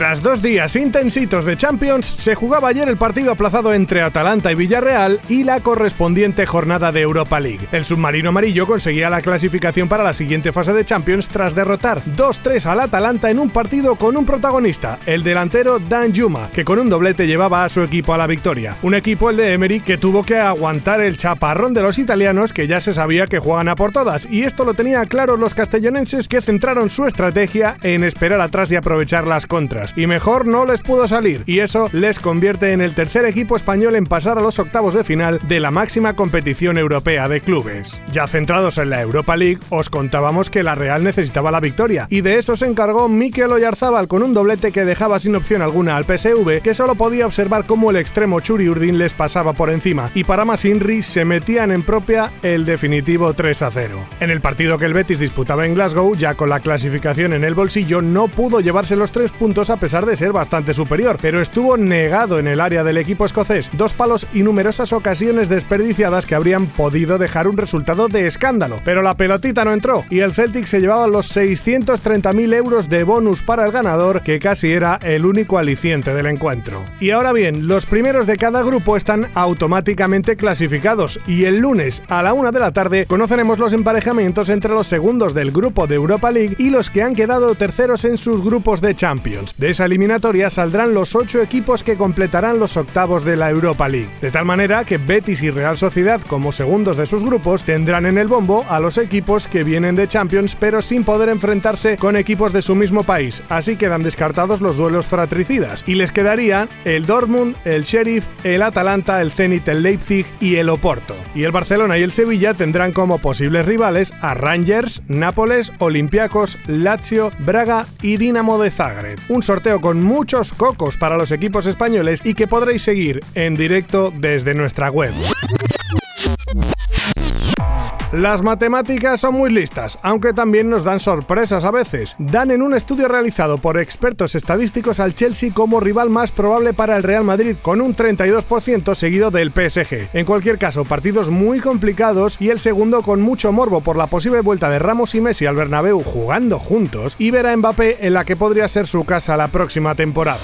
Tras dos días intensitos de Champions, se jugaba ayer el partido aplazado entre Atalanta y Villarreal y la correspondiente jornada de Europa League. El submarino amarillo conseguía la clasificación para la siguiente fase de Champions tras derrotar 2-3 al Atalanta en un partido con un protagonista, el delantero Dan Juma, que con un doblete llevaba a su equipo a la victoria. Un equipo, el de Emery, que tuvo que aguantar el chaparrón de los italianos que ya se sabía que juegan a por todas, y esto lo tenía claro los castellonenses que centraron su estrategia en esperar atrás y aprovechar las contras y mejor no les pudo salir, y eso les convierte en el tercer equipo español en pasar a los octavos de final de la máxima competición europea de clubes. Ya centrados en la Europa League, os contábamos que la Real necesitaba la victoria, y de eso se encargó Mikel Oyarzábal con un doblete que dejaba sin opción alguna al PSV, que solo podía observar cómo el extremo Churi Urdin les pasaba por encima, y para más Inri se metían en propia el definitivo 3 a 0. En el partido que el Betis disputaba en Glasgow, ya con la clasificación en el bolsillo, no pudo llevarse los tres puntos a pesar de ser bastante superior, pero estuvo negado en el área del equipo escocés, dos palos y numerosas ocasiones desperdiciadas que habrían podido dejar un resultado de escándalo. Pero la pelotita no entró y el Celtic se llevaba los 630.000 euros de bonus para el ganador, que casi era el único aliciente del encuentro. Y ahora bien, los primeros de cada grupo están automáticamente clasificados y el lunes a la una de la tarde conoceremos los emparejamientos entre los segundos del grupo de Europa League y los que han quedado terceros en sus grupos de Champions. Esa eliminatoria saldrán los ocho equipos que completarán los octavos de la Europa League. De tal manera que Betis y Real Sociedad, como segundos de sus grupos, tendrán en el bombo a los equipos que vienen de Champions pero sin poder enfrentarse con equipos de su mismo país. Así quedan descartados los duelos fratricidas y les quedarían el Dortmund, el Sheriff, el Atalanta, el Zenit, el Leipzig y el Oporto. Y el Barcelona y el Sevilla tendrán como posibles rivales a Rangers, Nápoles, Olympiacos, Lazio, Braga y Dinamo de Zagreb. Un sorteo con muchos cocos para los equipos españoles y que podréis seguir en directo desde nuestra web. Las matemáticas son muy listas, aunque también nos dan sorpresas a veces. Dan en un estudio realizado por expertos estadísticos al Chelsea como rival más probable para el Real Madrid, con un 32% seguido del PSG. En cualquier caso, partidos muy complicados y el segundo con mucho morbo por la posible vuelta de Ramos y Messi al Bernabéu jugando juntos y ver a Mbappé en la que podría ser su casa la próxima temporada.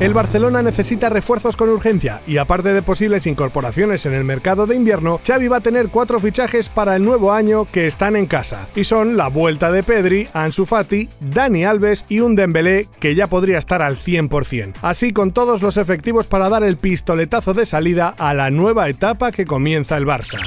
El Barcelona necesita refuerzos con urgencia y aparte de posibles incorporaciones en el mercado de invierno, Xavi va a tener cuatro fichajes para el nuevo año que están en casa. Y son la vuelta de Pedri, Ansu Fati, Dani Alves y un Dembélé que ya podría estar al 100%. Así con todos los efectivos para dar el pistoletazo de salida a la nueva etapa que comienza el Barça.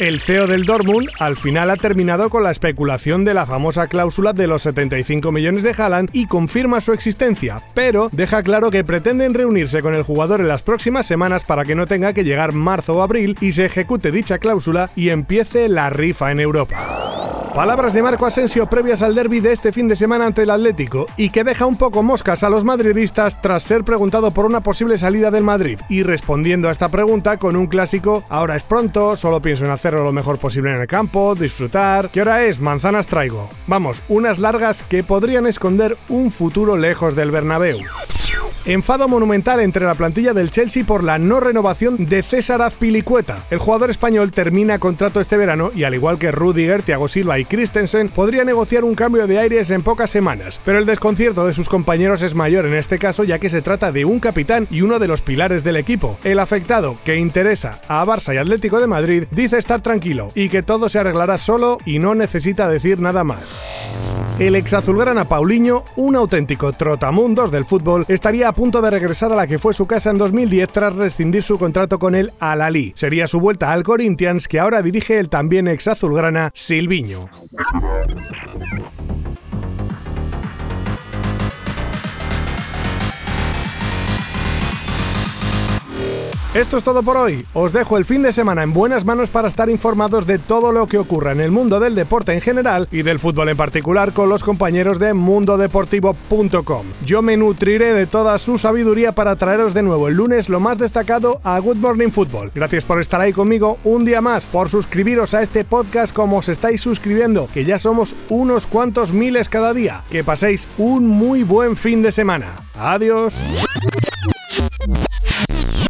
El CEO del Dortmund al final ha terminado con la especulación de la famosa cláusula de los 75 millones de Haaland y confirma su existencia, pero deja claro que pretenden reunirse con el jugador en las próximas semanas para que no tenga que llegar marzo o abril y se ejecute dicha cláusula y empiece la rifa en Europa. Palabras de Marco Asensio previas al derby de este fin de semana ante el Atlético y que deja un poco moscas a los madridistas tras ser preguntado por una posible salida del Madrid y respondiendo a esta pregunta con un clásico ahora es pronto, solo pienso en hacerlo lo mejor posible en el campo, disfrutar. ¿Qué hora es? Manzanas traigo. Vamos, unas largas que podrían esconder un futuro lejos del Bernabéu. Enfado monumental entre la plantilla del Chelsea por la no renovación de César Azpilicueta. El jugador español termina contrato este verano y al igual que Rudiger, Thiago Silva y Christensen, podría negociar un cambio de aires en pocas semanas. Pero el desconcierto de sus compañeros es mayor en este caso ya que se trata de un capitán y uno de los pilares del equipo. El afectado, que interesa a Barça y Atlético de Madrid, dice estar tranquilo y que todo se arreglará solo y no necesita decir nada más. El ex azulgrana Paulinho, un auténtico trotamundos del fútbol, estaría a punto de regresar a la que fue su casa en 2010 tras rescindir su contrato con el Al-Ali. Sería su vuelta al Corinthians que ahora dirige el también ex azulgrana Silviño. Esto es todo por hoy. Os dejo el fin de semana en buenas manos para estar informados de todo lo que ocurra en el mundo del deporte en general y del fútbol en particular con los compañeros de mundodeportivo.com. Yo me nutriré de toda su sabiduría para traeros de nuevo el lunes lo más destacado a Good Morning Football. Gracias por estar ahí conmigo un día más, por suscribiros a este podcast como os estáis suscribiendo, que ya somos unos cuantos miles cada día. Que paséis un muy buen fin de semana. Adiós.